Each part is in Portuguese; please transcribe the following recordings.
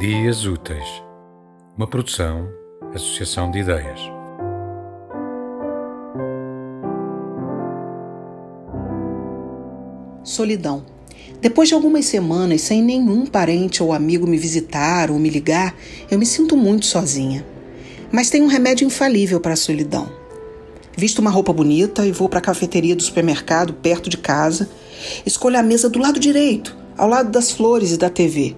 Dias Úteis, uma produção, associação de ideias. Solidão. Depois de algumas semanas sem nenhum parente ou amigo me visitar ou me ligar, eu me sinto muito sozinha. Mas tem um remédio infalível para a solidão. Visto uma roupa bonita e vou para a cafeteria do supermercado perto de casa. Escolho a mesa do lado direito, ao lado das flores e da TV.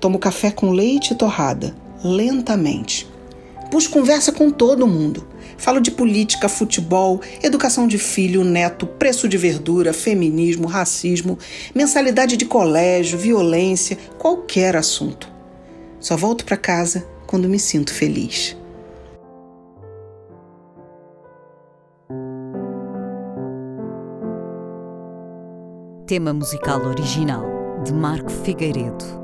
Tomo café com leite e torrada, lentamente. Puxo conversa com todo mundo. Falo de política, futebol, educação de filho, neto, preço de verdura, feminismo, racismo, mensalidade de colégio, violência, qualquer assunto. Só volto para casa quando me sinto feliz. Tema musical original de Marco Figueiredo